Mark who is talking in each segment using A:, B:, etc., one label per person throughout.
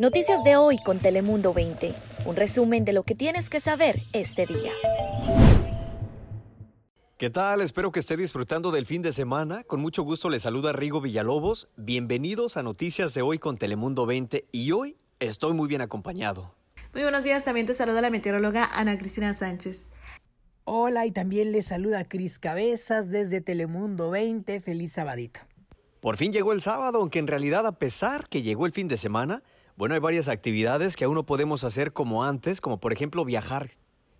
A: Noticias de hoy con Telemundo 20. Un resumen de lo que tienes que saber este día.
B: ¿Qué tal? Espero que esté disfrutando del fin de semana. Con mucho gusto le saluda Rigo Villalobos. Bienvenidos a Noticias de hoy con Telemundo 20 y hoy estoy muy bien acompañado.
C: Muy buenos días, también te saluda la meteoróloga Ana Cristina Sánchez.
D: Hola y también le saluda Cris Cabezas desde Telemundo 20. Feliz sabadito.
B: Por fin llegó el sábado, aunque en realidad a pesar que llegó el fin de semana, bueno, hay varias actividades que aún no podemos hacer como antes, como por ejemplo viajar.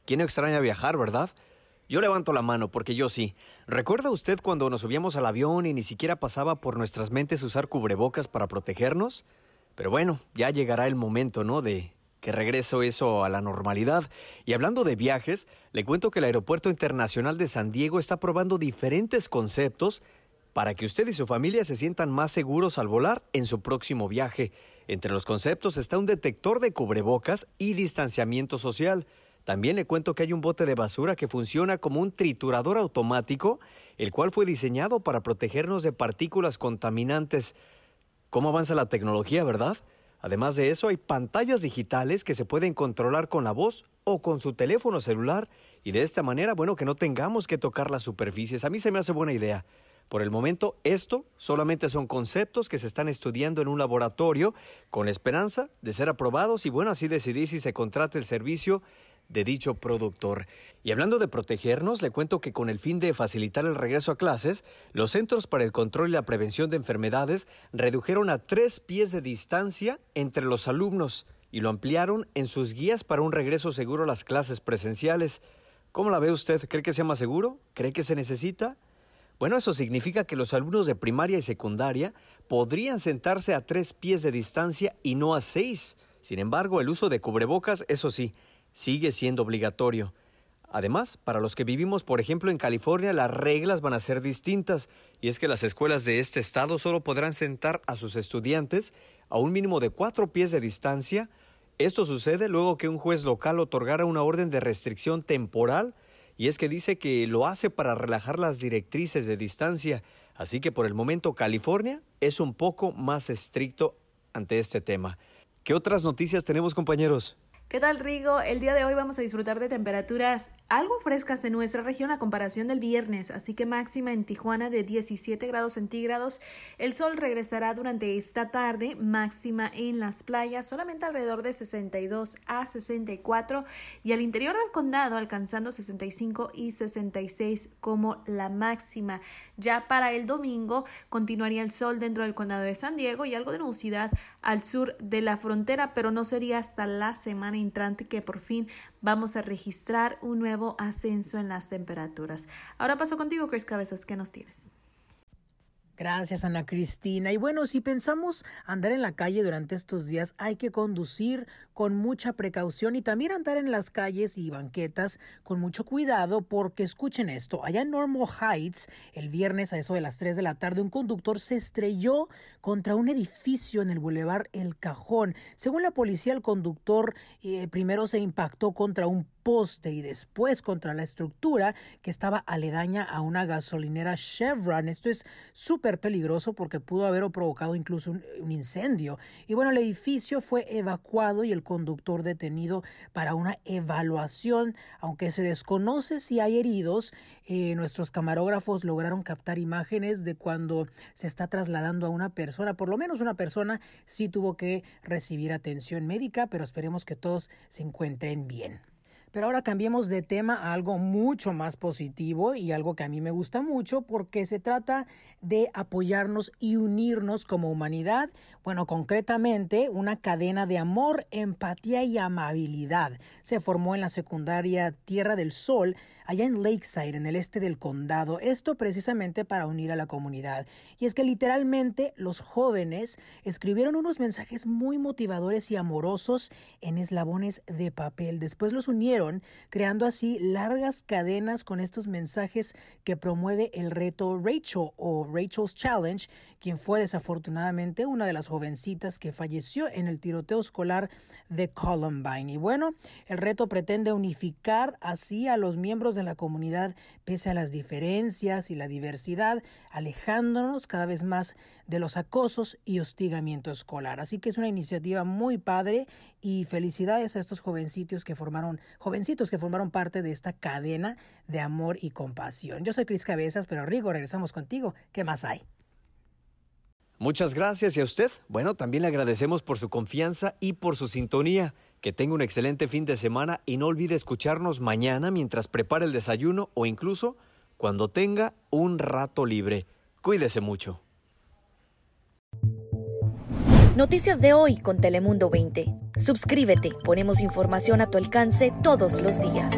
B: ¿Quién extraña viajar, verdad? Yo levanto la mano porque yo sí. ¿Recuerda usted cuando nos subíamos al avión y ni siquiera pasaba por nuestras mentes usar cubrebocas para protegernos? Pero bueno, ya llegará el momento, ¿no? De que regreso eso a la normalidad. Y hablando de viajes, le cuento que el Aeropuerto Internacional de San Diego está probando diferentes conceptos para que usted y su familia se sientan más seguros al volar en su próximo viaje. Entre los conceptos está un detector de cubrebocas y distanciamiento social. También le cuento que hay un bote de basura que funciona como un triturador automático, el cual fue diseñado para protegernos de partículas contaminantes. ¿Cómo avanza la tecnología, verdad? Además de eso, hay pantallas digitales que se pueden controlar con la voz o con su teléfono celular y de esta manera, bueno, que no tengamos que tocar las superficies. A mí se me hace buena idea. Por el momento, esto solamente son conceptos que se están estudiando en un laboratorio con la esperanza de ser aprobados y bueno, así decidir si se contrata el servicio de dicho productor. Y hablando de protegernos, le cuento que con el fin de facilitar el regreso a clases, los Centros para el Control y la Prevención de Enfermedades redujeron a tres pies de distancia entre los alumnos y lo ampliaron en sus guías para un regreso seguro a las clases presenciales. ¿Cómo la ve usted? ¿Cree que sea más seguro? ¿Cree que se necesita? Bueno, eso significa que los alumnos de primaria y secundaria podrían sentarse a tres pies de distancia y no a seis. Sin embargo, el uso de cubrebocas, eso sí, sigue siendo obligatorio. Además, para los que vivimos, por ejemplo, en California, las reglas van a ser distintas, y es que las escuelas de este estado solo podrán sentar a sus estudiantes a un mínimo de cuatro pies de distancia. Esto sucede luego que un juez local otorgara una orden de restricción temporal, y es que dice que lo hace para relajar las directrices de distancia, así que por el momento California es un poco más estricto ante este tema. ¿Qué otras noticias tenemos, compañeros?
C: ¿Qué tal, Rigo? El día de hoy vamos a disfrutar de temperaturas algo frescas en nuestra región a comparación del viernes, así que máxima en Tijuana de 17 grados centígrados. El sol regresará durante esta tarde, máxima en las playas solamente alrededor de 62 a 64 y al interior del condado alcanzando 65 y 66 como la máxima. Ya para el domingo continuaría el sol dentro del condado de San Diego y algo de nubosidad al sur de la frontera, pero no sería hasta la semana entrante que por fin vamos a registrar un nuevo ascenso en las temperaturas. Ahora paso contigo, Chris Cabezas, ¿qué nos tienes?
D: Gracias, Ana Cristina. Y bueno, si pensamos andar en la calle durante estos días, hay que conducir con mucha precaución y también andar en las calles y banquetas con mucho cuidado porque escuchen esto, allá en Normal Heights, el viernes a eso de las 3 de la tarde, un conductor se estrelló contra un edificio en el bulevar El Cajón. Según la policía, el conductor eh, primero se impactó contra un poste y después contra la estructura que estaba aledaña a una gasolinera Chevron. Esto es súper peligroso porque pudo haber provocado incluso un, incendio. Y bueno, el edificio fue evacuado y el conductor detenido para una evaluación. Aunque se desconoce si hay heridos, eh, nuestros camarógrafos lograron captar imágenes de cuando se está trasladando a una persona. Por lo menos una persona sí tuvo que recibir atención médica, pero esperemos que todos se encuentren bien. Pero ahora cambiemos de tema a algo mucho más positivo y algo que a mí me gusta mucho porque se trata de apoyarnos y unirnos como humanidad. Bueno, concretamente una cadena de amor, empatía y amabilidad se formó en la secundaria Tierra del Sol allá en Lakeside, en el este del condado. Esto precisamente para unir a la comunidad. Y es que literalmente los jóvenes escribieron unos mensajes muy motivadores y amorosos en eslabones de papel. Después los unieron, creando así largas cadenas con estos mensajes que promueve el reto Rachel o Rachel's Challenge, quien fue desafortunadamente una de las jovencitas que falleció en el tiroteo escolar de Columbine. Y bueno, el reto pretende unificar así a los de la comunidad pese a las diferencias y la diversidad, alejándonos cada vez más de los acosos y hostigamiento escolar. Así que es una iniciativa muy padre y felicidades a estos jovencitos que formaron, jovencitos que formaron parte de esta cadena de amor y compasión. Yo soy Cris Cabezas, pero Rigo, regresamos contigo. ¿Qué más hay?
B: Muchas gracias y a usted. Bueno, también le agradecemos por su confianza y por su sintonía. Que tenga un excelente fin de semana y no olvide escucharnos mañana mientras prepara el desayuno o incluso cuando tenga un rato libre. Cuídese mucho.
A: Noticias de hoy con Telemundo 20. Suscríbete, ponemos información a tu alcance todos los días.